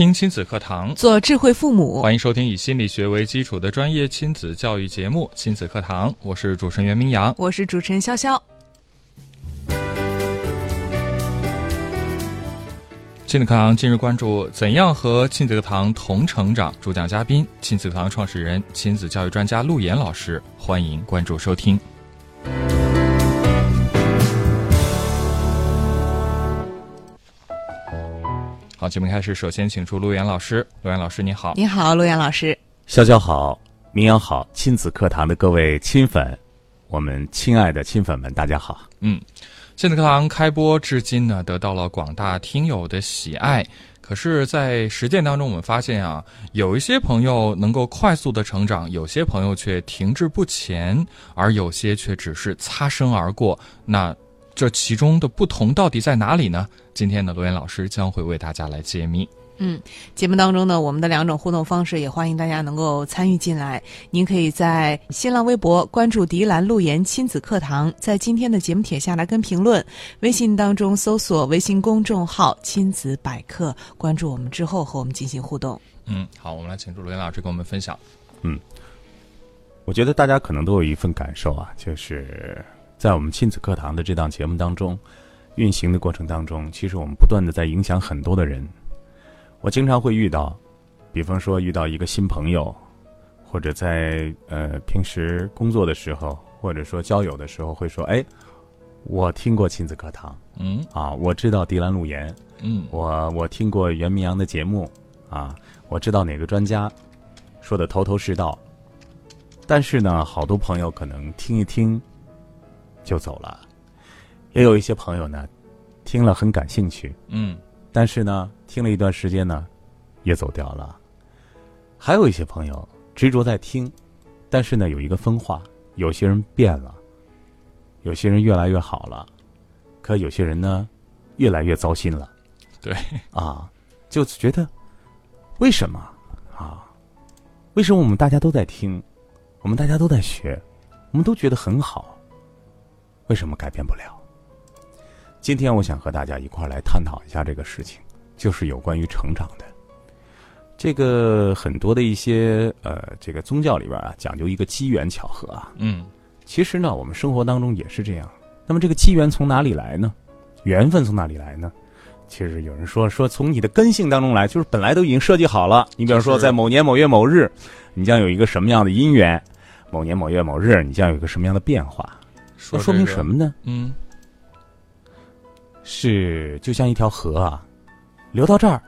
听亲子课堂，做智慧父母。欢迎收听以心理学为基础的专业亲子教育节目《亲子课堂》，我是主持人袁明阳，我是主持人潇潇。亲子课堂今日关注：怎样和亲子课堂同成长？主讲嘉宾：亲子课堂创始人、亲子教育专家陆岩老师。欢迎关注收听。好，节目开始，首先请出陆岩老师。陆岩老师，你好。你好，陆岩老师。潇潇好，明阳好，亲子课堂的各位亲粉，我们亲爱的亲粉们，大家好。嗯，亲子课堂开播至今呢，得到了广大听友的喜爱。可是，在实践当中，我们发现啊，有一些朋友能够快速的成长，有些朋友却停滞不前，而有些却只是擦身而过。那这其中的不同到底在哪里呢？今天呢，罗岩老师将会为大家来揭秘。嗯，节目当中呢，我们的两种互动方式也欢迎大家能够参与进来。您可以在新浪微博关注“迪兰路言亲子课堂”，在今天的节目帖下来跟评论；微信当中搜索微信公众号“亲子百科”，关注我们之后和我们进行互动。嗯，好，我们来请出罗岩老师跟我们分享。嗯，我觉得大家可能都有一份感受啊，就是在我们亲子课堂的这档节目当中。运行的过程当中，其实我们不断的在影响很多的人。我经常会遇到，比方说遇到一个新朋友，或者在呃平时工作的时候，或者说交友的时候，会说：“哎，我听过亲子课堂，嗯，啊，我知道迪兰路言，嗯，我我听过袁明阳的节目，啊，我知道哪个专家说的头头是道。但是呢，好多朋友可能听一听就走了。”也有一些朋友呢，听了很感兴趣，嗯，但是呢，听了一段时间呢，也走掉了。还有一些朋友执着在听，但是呢，有一个分化，有些人变了，有些人越来越好了，可有些人呢，越来越糟心了。对，啊，就觉得为什么啊？为什么我们大家都在听，我们大家都在学，我们都觉得很好，为什么改变不了？今天我想和大家一块儿来探讨一下这个事情，就是有关于成长的。这个很多的一些呃，这个宗教里边啊，讲究一个机缘巧合啊。嗯，其实呢，我们生活当中也是这样。那么这个机缘从哪里来呢？缘分从哪里来呢？其实有人说说从你的根性当中来，就是本来都已经设计好了。你比方说，在某年某月某日，你将有一个什么样的姻缘；某年某月某日，你将有一个什么样的变化。说说明什么呢？嗯。是就像一条河啊，流到这儿，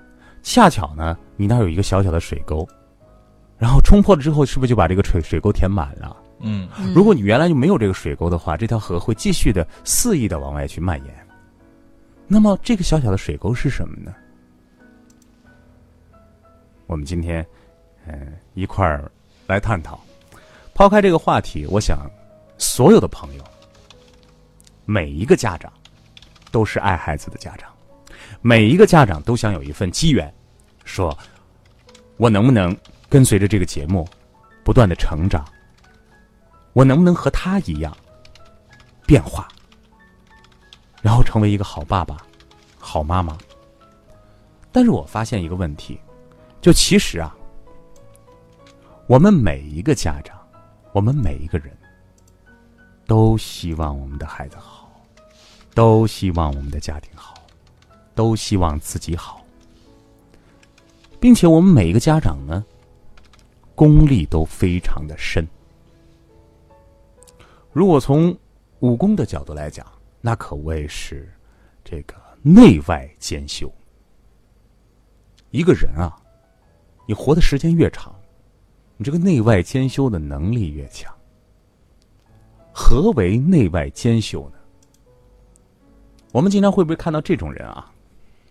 恰巧呢，你那儿有一个小小的水沟，然后冲破了之后，是不是就把这个水水沟填满了？嗯，如果你原来就没有这个水沟的话，这条河会继续的肆意的往外去蔓延。那么，这个小小的水沟是什么呢？我们今天，嗯，一块儿来探讨。抛开这个话题，我想，所有的朋友，每一个家长。都是爱孩子的家长，每一个家长都想有一份机缘，说：“我能不能跟随着这个节目，不断的成长？我能不能和他一样变化，然后成为一个好爸爸、好妈妈？”但是我发现一个问题，就其实啊，我们每一个家长，我们每一个人都希望我们的孩子好。都希望我们的家庭好，都希望自己好，并且我们每一个家长呢，功力都非常的深。如果从武功的角度来讲，那可谓是这个内外兼修。一个人啊，你活的时间越长，你这个内外兼修的能力越强。何为内外兼修呢？我们经常会不会看到这种人啊？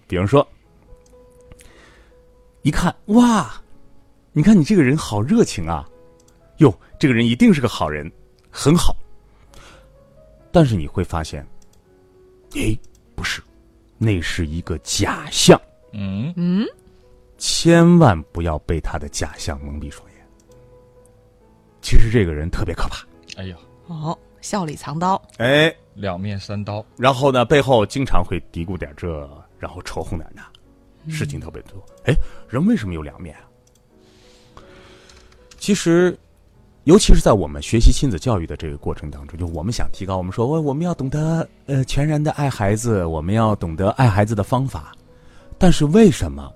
比如说，一看哇，你看你这个人好热情啊，哟，这个人一定是个好人，很好。但是你会发现，诶，不是，那是一个假象。嗯嗯，千万不要被他的假象蒙蔽双眼。其实这个人特别可怕，哎呀，哦，笑里藏刀，哎，两面三刀，然后呢，背后经常会嘀咕点这，然后仇恨点那，事情特别多。哎，人为什么有两面啊？其实，尤其是在我们学习亲子教育的这个过程当中，就我们想提高，我们说，我我们要懂得呃全然的爱孩子，我们要懂得爱孩子的方法。但是为什么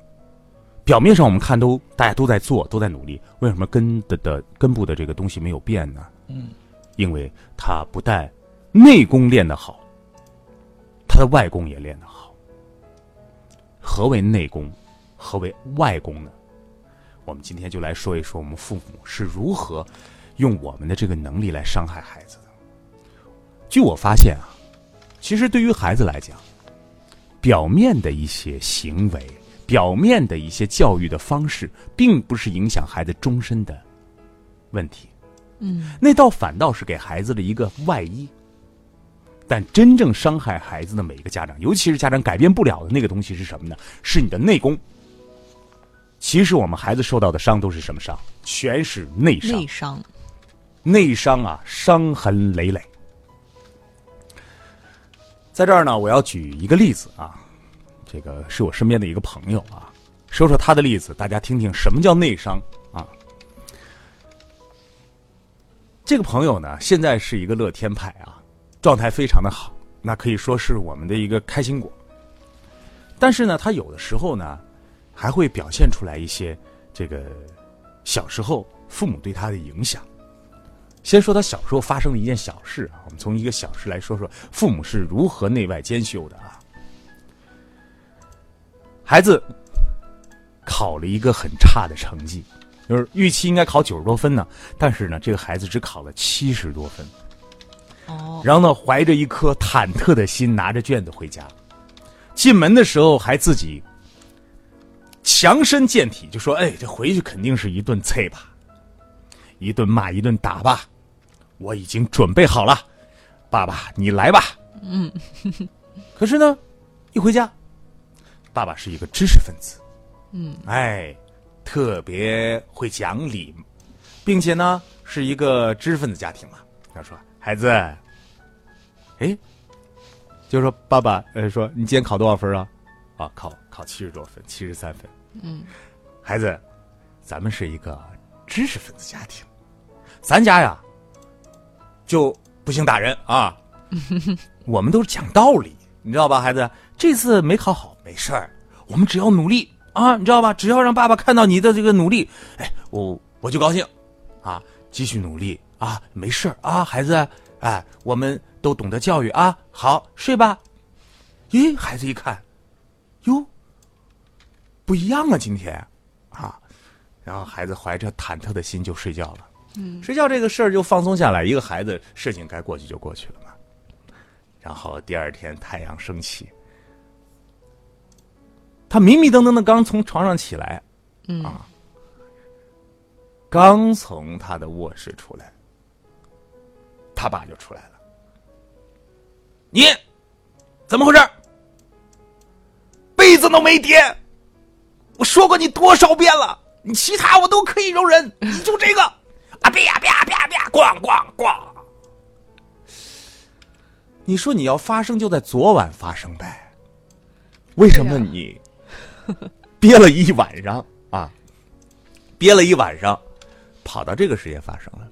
表面上我们看都大家都在做，都在努力，为什么根的的根部的这个东西没有变呢？嗯，因为他不但内功练得好，他的外功也练得好。何为内功？何为外功呢？我们今天就来说一说，我们父母是如何用我们的这个能力来伤害孩子的。据我发现啊，其实对于孩子来讲，表面的一些行为、表面的一些教育的方式，并不是影响孩子终身的问题。嗯，那倒反倒是给孩子的一个外衣。但真正伤害孩子的每一个家长，尤其是家长改变不了的那个东西是什么呢？是你的内功。其实我们孩子受到的伤都是什么伤？全是内伤。内伤，内伤啊，伤痕累累。在这儿呢，我要举一个例子啊，这个是我身边的一个朋友啊，说说他的例子，大家听听什么叫内伤啊。这个朋友呢，现在是一个乐天派啊，状态非常的好，那可以说是我们的一个开心果。但是呢，他有的时候呢，还会表现出来一些这个小时候父母对他的影响。先说他小时候发生的一件小事啊，我们从一个小事来说说父母是如何内外兼修的啊。孩子考了一个很差的成绩，就是预期应该考九十多分呢，但是呢，这个孩子只考了七十多分。哦，然后呢，怀着一颗忐忑的心，拿着卷子回家。进门的时候还自己强身健体，就说：“哎，这回去肯定是一顿啐吧，一顿骂，一顿打吧。我已经准备好了，爸爸，你来吧。”嗯，可是呢，一回家，爸爸是一个知识分子，嗯，哎，特别会讲理，并且呢是一个知识分子家庭嘛。他说：“孩子，哎，就说爸爸，呃，说你今天考多少分啊？啊，考考七十多分，七十三分。嗯，孩子，咱们是一个知识分子家庭，咱家呀就不兴打人啊，我们都是讲道理，你知道吧？孩子，这次没考好没事儿，我们只要努力啊，你知道吧？只要让爸爸看到你的这个努力，哎，我我就高兴，啊，继续努力啊，没事儿啊，孩子，哎，我们都懂得教育啊，好睡吧。咦，孩子一看，哟，不一样啊，今天啊，然后孩子怀着忐忑的心就睡觉了。嗯，睡觉这个事儿就放松下来，一个孩子事情该过去就过去了嘛。然后第二天太阳升起，他迷迷瞪瞪的刚从床上起来，嗯啊，刚从他的卧室出来，他爸就出来了。你怎么回事？被子都没叠，我说过你多少遍了，你其他我都可以容忍，你就这个啊啪啪啪啪，咣咣咣。你说你要发生就在昨晚发生呗，为什么你憋了一晚上啊？憋了一晚上，跑到这个时间发生了。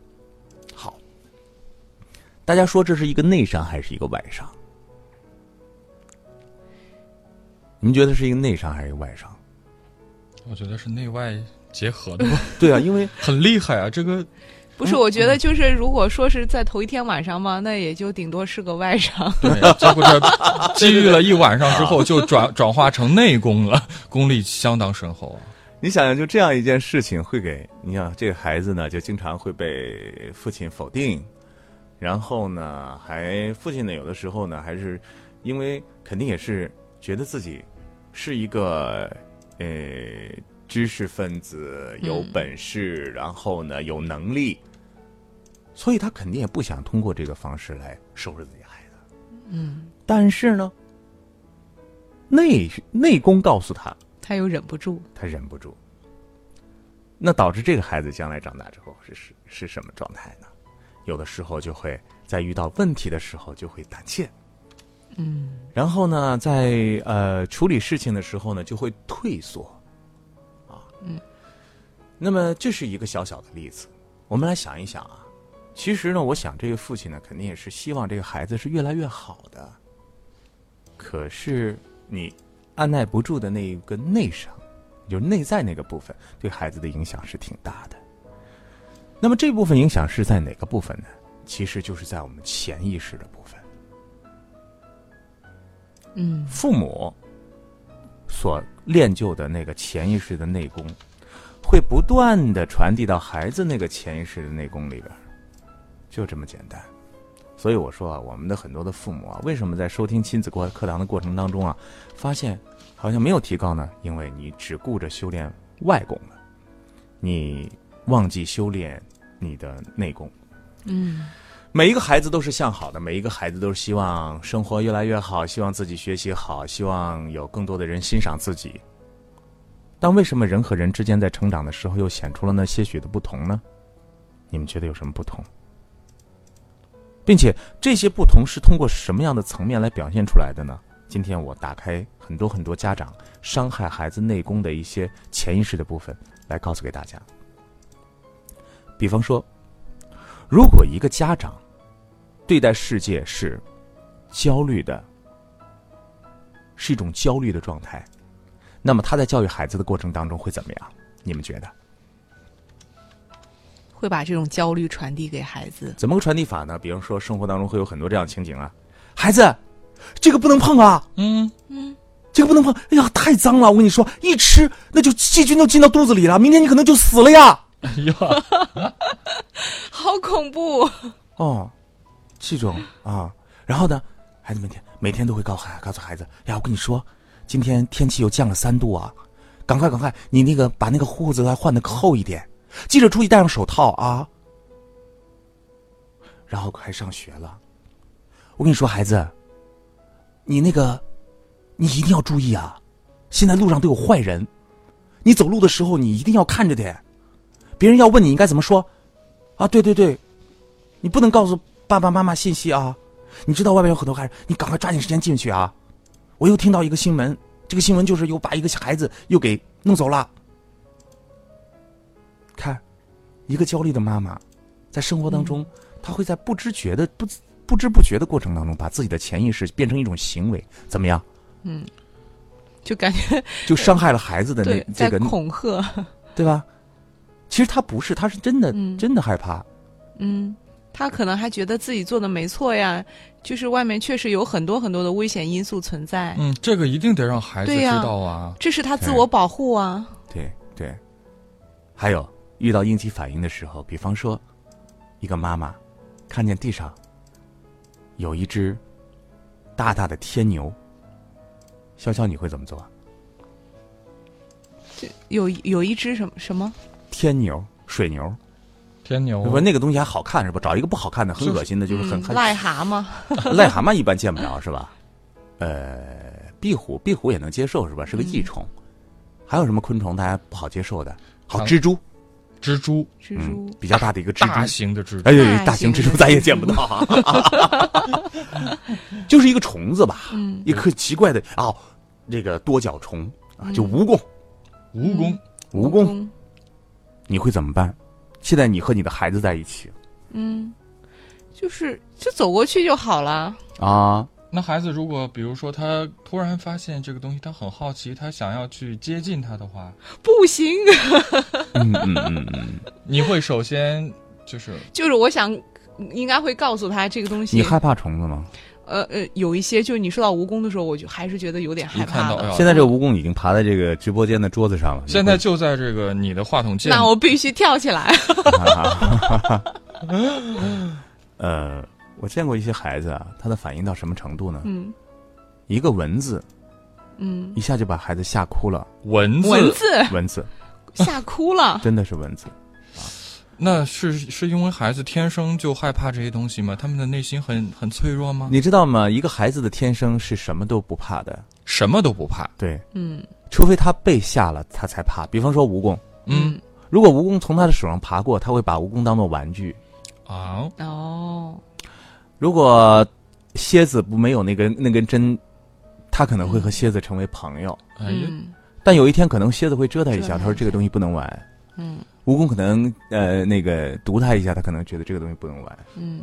好，大家说这是一个内伤还是一个外伤？你们觉得是一个内伤还是一个外伤？我觉得是内外结合的吧，对啊，因为 很厉害啊！这个 不是，我觉得就是如果说是在头一天晚上嘛，那也就顶多是个外伤。对，结果这积郁了一晚上之后，就转转化成内功了，功力相当深厚啊。你想想，就这样一件事情，会给你想这个孩子呢，就经常会被父亲否定，然后呢，还父亲呢，有的时候呢，还是因为肯定也是觉得自己是一个呃知识分子，有本事，然后呢有能力，所以他肯定也不想通过这个方式来收拾自己孩子。嗯，但是呢，内内功告诉他，他又忍不住，他忍不住。那导致这个孩子将来长大之后是是是什么状态呢？有的时候就会在遇到问题的时候就会胆怯，嗯然后呢，在呃处理事情的时候呢就会退缩，啊，嗯。那么这是一个小小的例子，我们来想一想啊。其实呢，我想这个父亲呢，肯定也是希望这个孩子是越来越好的。可是你按耐不住的那一个内伤，就是内在那个部分，对孩子的影响是挺大的。那么这部分影响是在哪个部分呢？其实就是在我们潜意识的部分。嗯父母所练就的那个潜意识的内功，会不断的传递到孩子那个潜意识的内功里边，就这么简单。所以我说啊，我们的很多的父母啊，为什么在收听亲子过课堂的过程当中啊，发现好像没有提高呢？因为你只顾着修炼外功了，你忘记修炼你的内功。嗯每一个孩子都是向好的，每一个孩子都是希望生活越来越好，希望自己学习好，希望有更多的人欣赏自己。但为什么人和人之间在成长的时候又显出了那些许的不同呢？你们觉得有什么不同？并且这些不同是通过什么样的层面来表现出来的呢？今天我打开很多很多家长伤害孩子内功的一些潜意识的部分，来告诉给大家。比方说，如果一个家长对待世界是焦虑的，是一种焦虑的状态，那么他在教育孩子的过程当中会怎么样？你们觉得会把这种焦虑传递给孩子。怎么个传递法呢？比方说，生活当中会有很多这样情景啊，孩子，这个不能碰啊，嗯嗯，这个不能碰，哎呀，太脏了！我跟你说，一吃那就细菌都进到肚子里了，明天你可能就死了呀。哎呀，好恐怖！哦，这种啊，然后呢，孩子每天每天都会告诉孩告诉孩子呀，我跟你说，今天天气又降了三度啊，赶快赶快，你那个把那个裤子再换的厚一点，记着出去戴上手套啊。然后快上学了，我跟你说，孩子，你那个，你一定要注意啊，现在路上都有坏人，你走路的时候你一定要看着点，别人要问你应该怎么说，啊，对对对，你不能告诉爸爸妈妈信息啊！你知道外面有很多孩子，你赶快抓紧时间进去啊！我又听到一个新闻，这个新闻就是又把一个孩子又给弄走了。看，一个焦虑的妈妈，在生活当中，她会在不知觉的不不知不觉的过程当中，把自己的潜意识变成一种行为，怎么样？嗯就感觉就伤害了孩子的那这个，恐吓。对吧？其实他不是，他是真的、嗯真的害怕。嗯，他可能还觉得自己做的没错呀，就是外面确实有很多很多的危险因素存在，嗯，这个一定得让孩子知道啊。这是他自我保护啊。对对，还有遇到应激反应的时候，比方说，一个妈妈看见地上有一只大大的天牛，潇潇你会怎么做？有有一只什么什么？天牛、水牛，天牛，不，那个东西还好看是吧？找一个不好看的、很恶心的，就是很嗯很癞蛤蟆，癞蛤蟆一般见不着是吧？呃，壁虎，壁虎也能接受是吧？是个益虫。还有什么昆虫大家不好接受的？好，蜘蛛，蜘蛛，蜘蛛。嗯，比较大的一个蜘大蛛。型的蜘蛛。哎，呦，大大型蜘蛛。咱也见不到。啊，就是一个虫子吧，嗯。一颗奇怪的哦，这个多角虫啊，就蜈蚣，蜈蚣，蜈蚣，你会怎么办？现在你和你的孩子在一起嗯，就是就走过去就好了。啊，那孩子如果比如说他突然发现这个东西，他很好奇，他想要去接近他的话，不行，嗯嗯嗯嗯，你会首先就是就是我想应该会告诉他这个东西。你害怕虫子吗？呃呃，有一些就是你说到蜈蚣的时候，我就还是觉得有点害怕现在这个蜈蚣已经爬在这个直播间的桌子上了，现在就在这个你的话筒键，那我必须跳起来。呃，我见过一些孩子啊，他的反应到什么程度呢？嗯。一个蚊子嗯，一下就把孩子吓哭了，蚊子，蚊子？蚊子。吓哭了。真的是蚊子。啊！那是是因为孩子天生就害怕这些东西吗？他们的内心很很脆弱吗？你知道吗？一个孩子的天生是什么都不怕的，什么都不怕。对，嗯除非他被吓了，他才怕。比方说蜈蚣，嗯如果蜈蚣从他的手上爬过，他会把蜈蚣当做玩具；哦，哦，如果蝎子不没有那根那根针，他可能会和蝎子成为朋友。哎呀，嗯但有一天，可能蝎子会蛰他一下，他说这个东西不能玩。嗯蜈蚣可能呃那个毒他一下，他可能觉得这个东西不能玩。嗯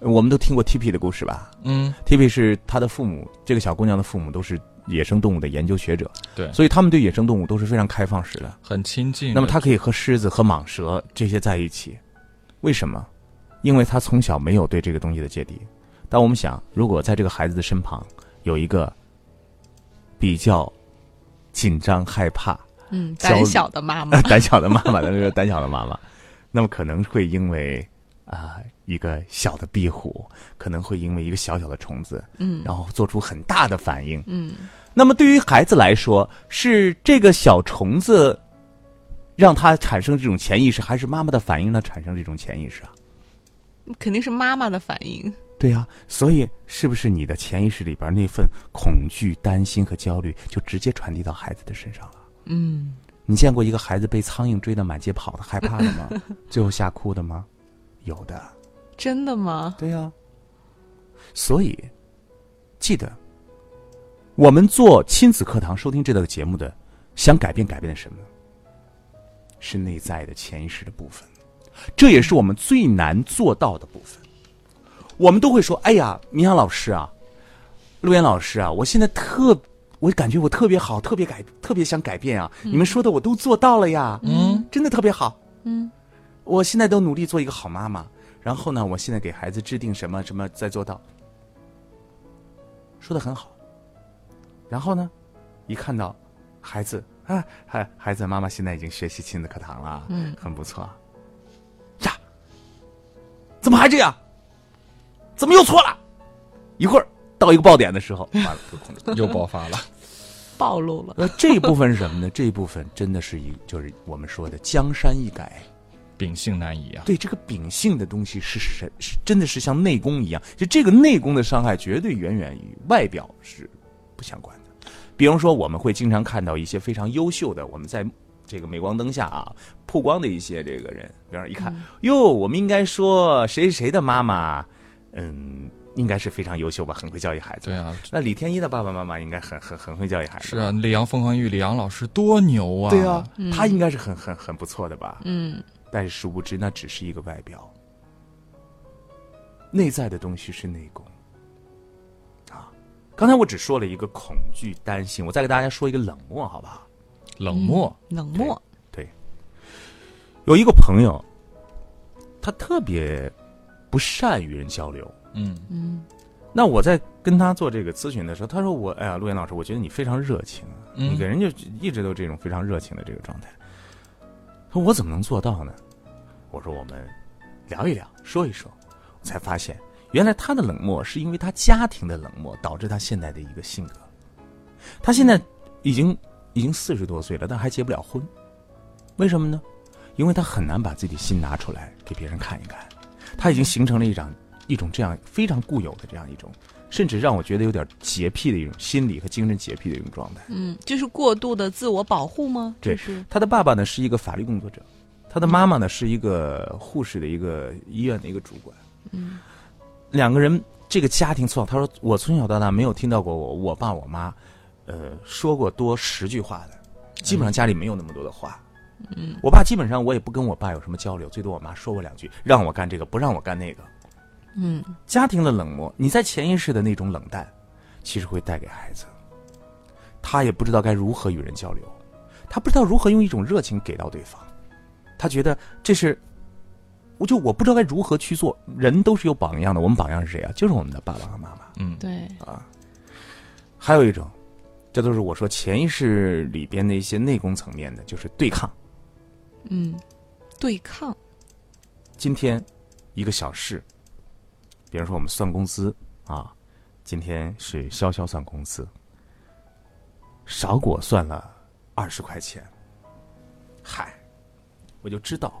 我们都听过 T P 的故事吧嗯，？T P 是他的父母，这个小姑娘的父母都是野生动物的研究学者，对，所以他们对野生动物都是非常开放式的。很亲近。那么他可以和狮子和蟒蛇这些在一起，为什么？因为他从小没有对这个东西的芥蒂。但我们想，如果在这个孩子的身旁有一个比较紧张、害怕、嗯，胆小的妈妈，胆小的妈妈的那个胆小的妈妈，那么可能会因为啊、一个小的壁虎，可能会因为一个小小的虫子，嗯然后做出很大的反应。嗯那么对于孩子来说，是这个小虫子让他产生这种潜意识，还是妈妈的反应呢产生这种潜意识啊？肯定是妈妈的反应。对呀、所以是不是你的潜意识里边那份恐惧、担心和焦虑，就直接传递到孩子的身上了？嗯你见过一个孩子被苍蝇追得满街跑的害怕了吗？最后吓哭的吗？有的。真的吗？对呀、所以记得，我们做亲子课堂收听这档节目的，想改变改变的什么？是内在的潜意识的部分，这也是我们最难做到的部分。我们都会说：“哎呀，明阳老师啊，陆岩老师啊，我现在特，我感觉我特别好，特别改，特别想改变啊！你们说的我都做到了呀，嗯，真的特别好。嗯我现在都努力做一个好妈妈，然后呢，我现在给孩子制定什么什么再做到，说的很好。然后呢，一看到孩子啊，孩孩子妈妈现在已经学习亲子课堂了，嗯，很不错。呀，怎么还这样？怎么又错了？一会儿到一个爆点的时候，完了，就控制又爆发了。暴露了。那，这一部分是什么呢？这一部分真的是一，就是我们说的江山易改。秉性难移啊。对这个秉性的东西是神，是真的是像内功一样，就这个内功的伤害绝对远远与外表是不相关的。比如说，我们会经常看到一些非常优秀的，我们在这个镁光灯下啊曝光的一些这个人，比方一看，哟，我们应该说谁谁谁的妈妈，嗯，应该是非常优秀吧，很会教育孩子。对啊，那李天一的爸爸妈妈应该很很很会教育孩子。是啊，李阳凤凰玉李阳老师多牛啊！对啊，他应该是很很很不错的吧？嗯但是殊不知，那只是一个外表，内在的东西是内功。啊，刚才我只说了一个恐惧、担心，我再给大家说一个冷漠，好不好？冷漠，冷漠。对有一个朋友，他特别不善与人交流。嗯嗯那我在跟他做这个咨询的时候，他说我，哎呀，陆岩老师，我觉得你非常热情，嗯你给人家一直都这种非常热情的这个状态。他说我怎么能做到呢？我说我们聊一聊，说一说，我才发现原来他的冷漠是因为他家庭的冷漠导致他现在的一个性格。他现在已经已经四十多岁了，但还结不了婚，为什么呢？因为他很难把自己的心拿出来给别人看一看，他已经形成了一种一种这样非常固有的这样一种，甚至让我觉得有点洁癖的一种心理和精神洁癖的一种状态。嗯，就是过度的自我保护吗？对这是他的爸爸呢是一个法律工作者，他的妈妈呢是一个护士的一个医院的一个主管。嗯，两个人这个家庭从小，他说我从小到大没有听到过我我爸我妈，呃说过多十句话的，基本上家里没有那么多的话。嗯，我爸基本上我也不跟我爸有什么交流，最多我妈说我两句，让我干这个，不让我干那个。嗯家庭的冷漠，你在潜意识的那种冷淡，其实会带给孩子，他也不知道该如何与人交流，他不知道如何用一种热情给到对方，他觉得这是，我就我不知道该如何去做。人都是有榜样的，我们榜样是谁啊？就是我们的爸爸和妈妈。嗯，对啊，还有一种，这都是我说潜意识里边的一些内功层面的，就是对抗。嗯，对抗。今天一个小事，比如说我们算工资啊，今天是潇潇算工资，少给我算了二十块钱，嗨，我就知道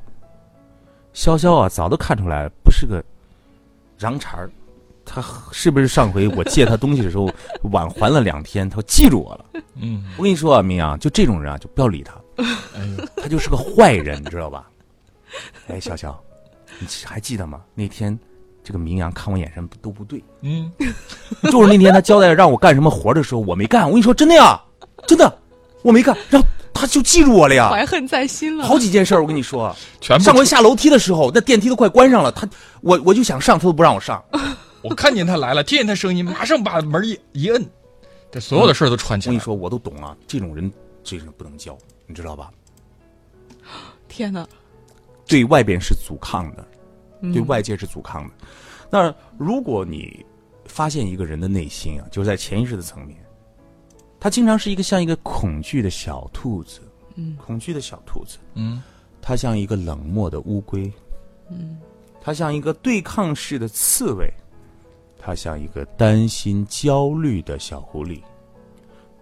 潇潇啊，早都看出来不是个瓤茬儿。他是不是上回我借他东西的时候晚还了两天？他记住我了。嗯，我跟你说啊，明阳，就这种人啊，就不要理他。哎，他就是个坏人，你知道吧？哎，潇潇，你还记得吗？那天这个明阳看我眼神都不对，嗯，就是那天他交代让我干什么活的时候，我没干。我跟你说，真的呀，真的，我没干，然后他就记住我了呀。怀恨在心了。好几件事，我跟你说，全部上回下楼梯的时候，那电梯都快关上了，他我我就想上，他都不让我上。我看见他来了，听见他声音，马上把门一一摁，这所有的事儿都串起来了。我跟你说，我都懂啊，这种人这种人不能交，你知道吧？天哪！对外边是阻抗的，嗯对外界是阻抗的。那如果你发现一个人的内心啊，就是在潜意识的层面，他经常是一个像一个恐惧的小兔子，嗯，恐惧的小兔子，嗯，他像一个冷漠的乌龟，嗯，他像一个对抗式的刺猬，他像一个担心、焦虑的小狐狸。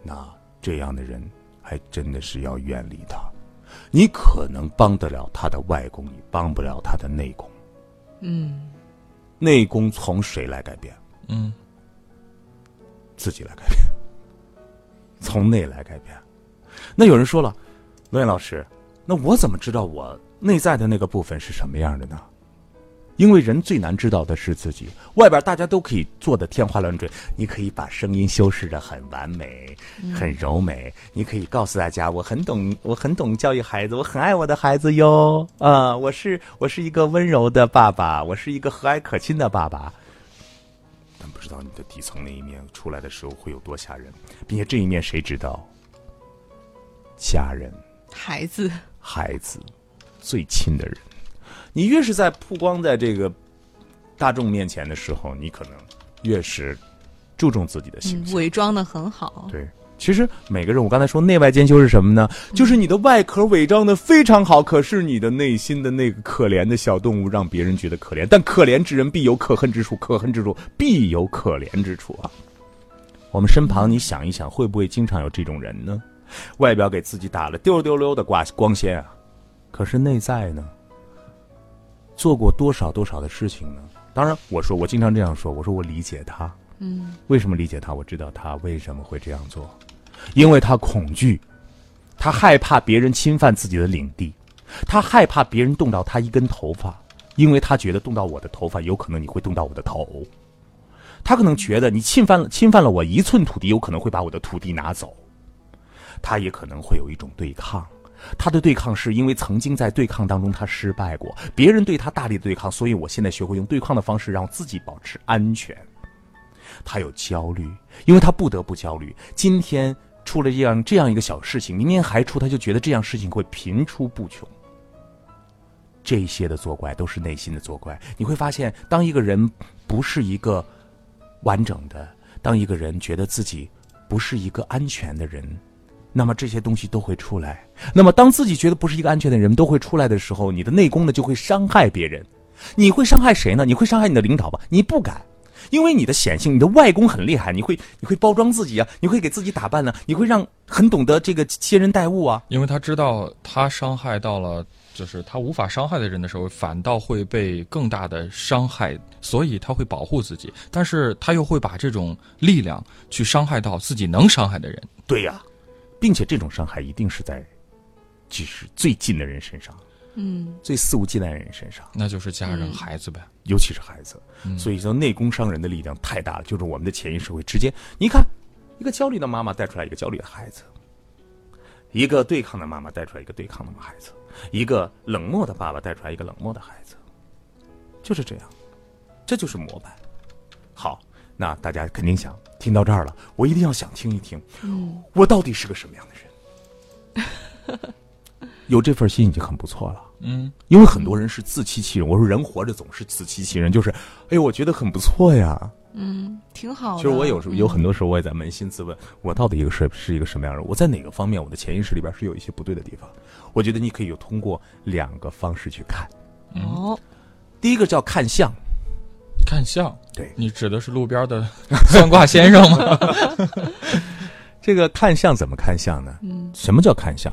那这样的人，还真的是要远离他。你可能帮得了他的外功，你帮不了他的内功。嗯，内功从谁来改变？嗯，自己来改变，从内来改变。那有人说了，罗燕老师，那我怎么知道我内在的那个部分是什么样的呢？因为人最难知道的是自己，外边大家都可以做的天花乱坠，你可以把声音修饰的很完美、很柔美，你可以告诉大家我很懂，我很懂教育孩子，我很爱我的孩子哟，啊、我是我是一个温柔的爸爸，我是一个和蔼可亲的爸爸。但不知道你的底层那一面出来的时候会有多吓人，并且这一面谁知道？家人、孩子，孩子，最亲的人。你越是在曝光在这个大众面前的时候，你可能越是注重自己的形嗯，象。伪装的很好。对，其实每个人，我刚才说内外兼修是什么呢？就是你的外壳伪装的非常好，可是你的内心的那个可怜的小动物让别人觉得可怜。但可怜之人必有可恨之处，可恨之处必有可怜之处啊！我们身旁，你想一想，会不会经常有这种人呢？外表给自己打了丢丢溜的挂光鲜啊，可是内在呢？做过多少多少的事情呢？当然，我说我经常这样说，我说我理解他，嗯，为什么理解他？我知道他为什么会这样做，因为他恐惧，他害怕别人侵犯自己的领地，他害怕别人动到他一根头发，因为他觉得动到我的头发，有可能你会动到我的头。他可能觉得你侵犯了侵犯了我一寸土地，有可能会把我的土地拿走。他也可能会有一种对抗，他的对抗是因为曾经在对抗当中他失败过，别人对他大力的对抗，所以我现在学会用对抗的方式让自己保持安全。他有焦虑，因为他不得不焦虑。今天出了这样这样一个小事情，明天还出，他就觉得这样事情会频出不穷。这些的作怪都是内心的作怪。你会发现，当一个人不是一个完整的，当一个人觉得自己不是一个安全的人，那么这些东西都会出来。那么当自己觉得不是一个安全的人都会出来的时候，你的内功呢就会伤害别人。你会伤害谁呢？你会伤害你的领导吧？你不敢。因为你的显性，你的外功很厉害，你会你会包装自己啊，你会给自己打扮呢、你会让很懂得这个接人待物啊。因为他知道他伤害到了，就是他无法伤害的人的时候，反倒会被更大的伤害，所以他会保护自己，但是他又会把这种力量去伤害到自己能伤害的人。对呀、并且这种伤害一定是在，就是最近的人身上，嗯，最肆无忌惮的人身上，那就是家人、嗯孩子呗。尤其是孩子。所以说，内功伤人的力量太大了，就是我们的潜意识会直接，你看，一个焦虑的妈妈带出来一个焦虑的孩子，一个对抗的妈妈带出来一个对抗的孩子，一个冷漠的爸爸带出来一个冷漠的孩子，就是这样，这就是模板。好，那大家肯定想听到这儿了，我一定要想听一听，我到底是个什么样的人？有这份心已经很不错了。嗯，因为很多人是自欺欺人。我说人活着总是自欺欺人，就是，哎呦，我觉得很不错呀。嗯挺好的。其实我有时候嗯有很多时候我也在扪心自问，我到底一个是是一个什么样的人？我在哪个方面我的潜意识里边是有一些不对的地方？我觉得你可以有通过两个方式去看。哦，第一个叫看相，看相，对你指的是路边的 算卦先生吗？这个看相怎么看相呢？嗯，什么叫看相？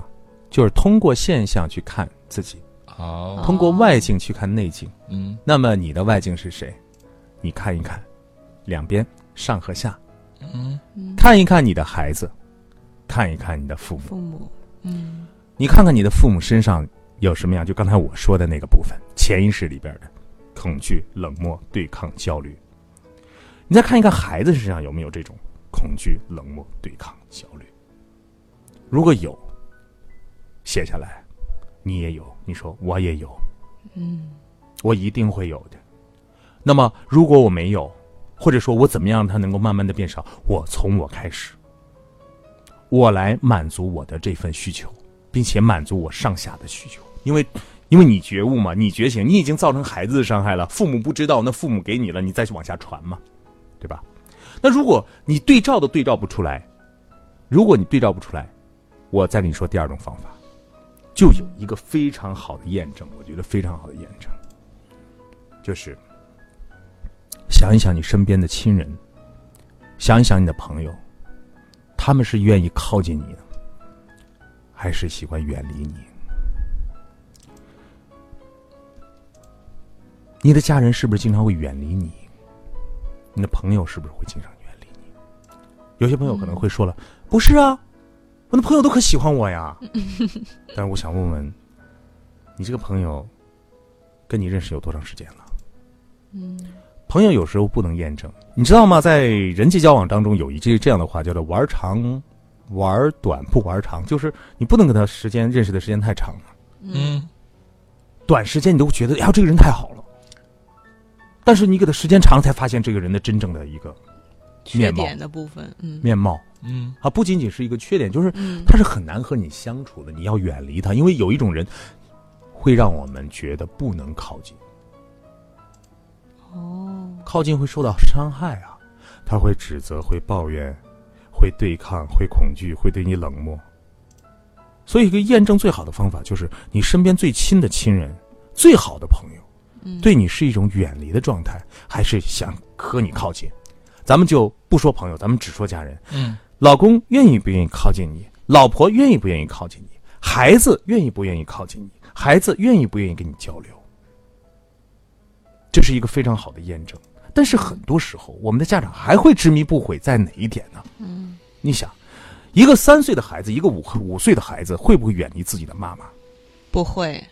就是通过现象去看自己。哦，通过外境去看内境。嗯那么你的外境是谁？你看一看，两边上和下，嗯看一看你的孩子，看一看你的父母，父母，嗯你看看你的父母身上有什么样？就刚才我说的那个部分，潜意识里边的恐惧、冷漠、对抗、焦虑。你再看一看孩子身上有没有这种恐惧、冷漠、对抗、焦虑。如果有，写下来，你也有，你说我也有，嗯我一定会有的。那么，如果我没有，或者说我怎么样让它能够慢慢的变少？我从我开始，我来满足我的这份需求，并且满足我上下的需求。因为，因为你觉悟嘛，你觉醒，你已经造成孩子的伤害了，父母不知道，那父母给你了，你再去往下传嘛，对吧？那如果你对照都对照不出来，如果你对照不出来，我再跟你说第二种方法，就有一个非常好的验证，我觉得非常好的验证，就是想一想你身边的亲人，想一想你的朋友，他们是愿意靠近你的，还是喜欢远离你？你的家人是不是经常会远离你？你的朋友是不是会经常远离你？有些朋友可能会说了：“不是啊，我的朋友都可喜欢我呀。”但是我想问问，你这个朋友跟你认识有多长时间了？嗯朋友有时候不能验证，你知道吗？在人际交往当中有一句这样的话，叫做“玩长玩短不玩长”，就是你不能跟他时间认识的时间太长了，嗯短时间你都觉得哎呀这个人太好了，但是你给他时间长了才发现这个人的真正的一个缺面貌。点的部分，嗯。面貌。嗯。啊，不仅仅是一个缺点，就是嗯他是很难和你相处的，你要远离他，因为有一种人会让我们觉得不能靠近。哦，靠近会受到伤害啊，他会指责，会抱怨，会对抗，会恐惧，会对你冷漠。所以，一个验证最好的方法就是你身边最亲的亲人、最好的朋友，嗯对你是一种远离的状态，还是想和你靠近？咱们就不说朋友，咱们只说家人。嗯老公愿意不愿意靠近你？老婆愿意不愿意靠近你？孩子愿意不愿意靠近你？孩子愿意不愿意跟你交流？这是一个非常好的验证。但是很多时候，我们的家长还会执迷不悔在哪一点呢？嗯你想，一个三岁的孩子，一个五五岁的孩子，会不会远离自己的妈妈？不会，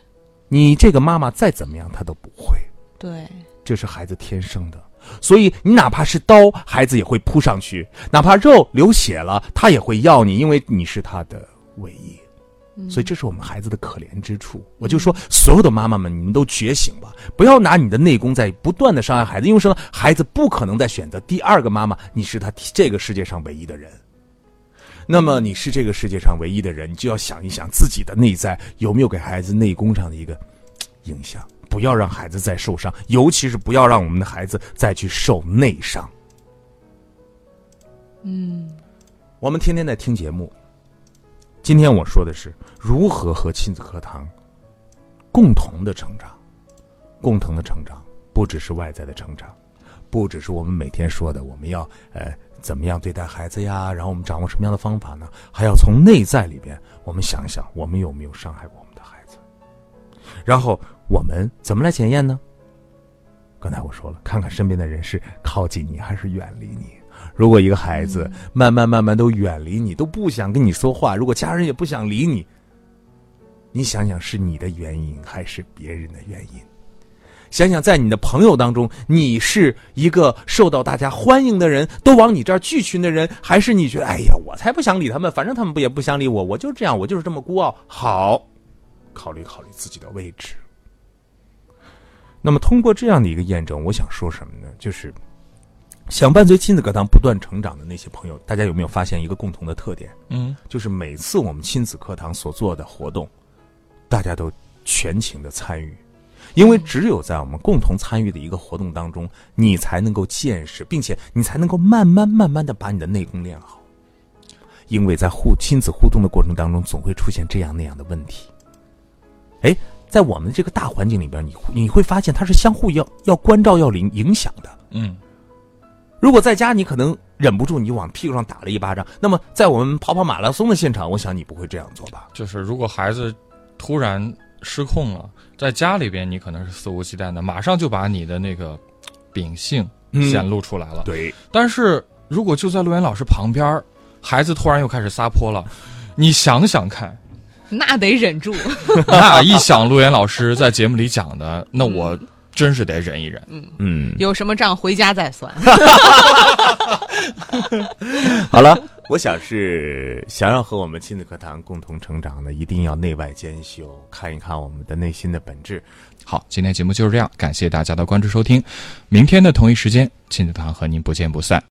你这个妈妈再怎么样，她都不会。对，这是孩子天生的，所以你哪怕是刀，孩子也会扑上去；哪怕肉流血了，他也会要你，因为你是他的唯一。所以这是我们孩子的可怜之处。我就说，所有的妈妈们，你们都觉醒吧，不要拿你的内功在不断的伤害孩子，因为什么？孩子不可能再选择第二个妈妈，你是他这个世界上唯一的人。那么你是这个世界上唯一的人，你就要想一想自己的内在有没有给孩子内功上的一个影响，不要让孩子再受伤，尤其是不要让我们的孩子再去受内伤。嗯我们天天在听节目，今天我说的是如何和亲子课堂共同的成长，共同的成长，不只是外在的成长，不只是我们每天说的我们要呃怎么样对待孩子呀，然后我们掌握什么样的方法呢？还要从内在里边，我们想一想，我们有没有伤害过我们的孩子，然后我们怎么来检验呢？刚才我说了，看看身边的人是靠近你还是远离你。如果一个孩子慢慢慢慢都远离你，都不想跟你说话，如果家人也不想理你，你想想是你的原因还是别人的原因？想想在你的朋友当中，你是一个受到大家欢迎的人，都往你这儿聚群的人，还是你觉得哎呀，我才不想理他们，反正他们不也不想理我，我就这样，我就是这么孤傲。好，考虑考虑自己的位置。那么通过这样的一个验证，我想说什么呢？就是想伴随亲子课堂不断成长的那些朋友，大家有没有发现一个共同的特点？嗯就是每次我们亲子课堂所做的活动，大家都全情的参与，因为只有在我们共同参与的一个活动当中，你才能够见识，并且你才能够慢慢慢慢的把你的内功练好。因为在互亲子互动的过程当中，总会出现这样那样的问题。哎，在我们这个大环境里边，你你会发现它是相互要要关照、要影影响的。嗯如果在家你可能忍不住你往屁股上打了一巴掌，那么在我们跑跑马拉松的现场，我想你不会这样做吧？就是如果孩子突然失控了，在家里边你可能是肆无忌惮的，马上就把你的那个秉性显露出来了。对，但是如果就在陆岩老师旁边，孩子突然又开始撒泼了，你想想看，那得忍住。那一想陆岩老师在节目里讲的，那我真是得忍一忍。嗯嗯，有什么账回家再算。好了，我想是想要和我们亲子课堂共同成长的，一定要内外兼修，看一看我们的内心的本质。好，今天节目就是这样，感谢大家的关注收听，明天的同一时间，亲子堂和您不见不散。